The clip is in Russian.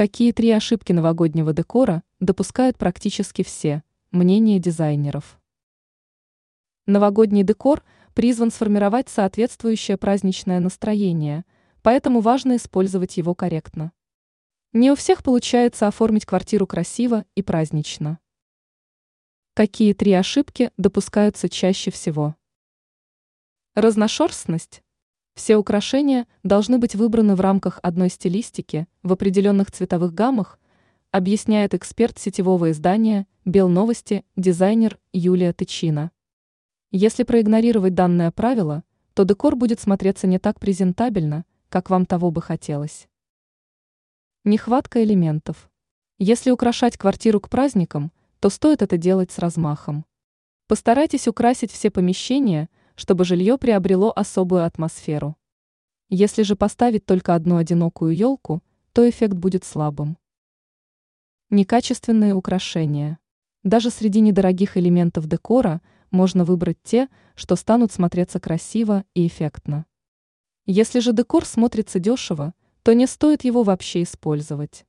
Какие три ошибки новогоднего декора допускают практически все? Мнение дизайнеров. Новогодний декор призван сформировать соответствующее праздничное настроение, поэтому важно использовать его корректно. Не у всех получается оформить квартиру красиво и празднично. Какие три ошибки допускаются чаще всего? Разношерстность. Все украшения должны быть выбраны в рамках одной стилистики, в определенных цветовых гаммах, объясняет эксперт сетевого издания «Белновости» дизайнер Юлия Тычина. Если проигнорировать данное правило, то декор будет смотреться не так презентабельно, как вам того бы хотелось. Нехватка элементов. Если украшать квартиру к праздникам, то стоит это делать с размахом. Постарайтесь украсить все помещения – чтобы жилье приобрело особую атмосферу. Если же поставить только одну одинокую елку, то эффект будет слабым. Некачественные украшения. Даже среди недорогих элементов декора можно выбрать те, что станут смотреться красиво и эффектно. Если же декор смотрится дешево, то не стоит его вообще использовать.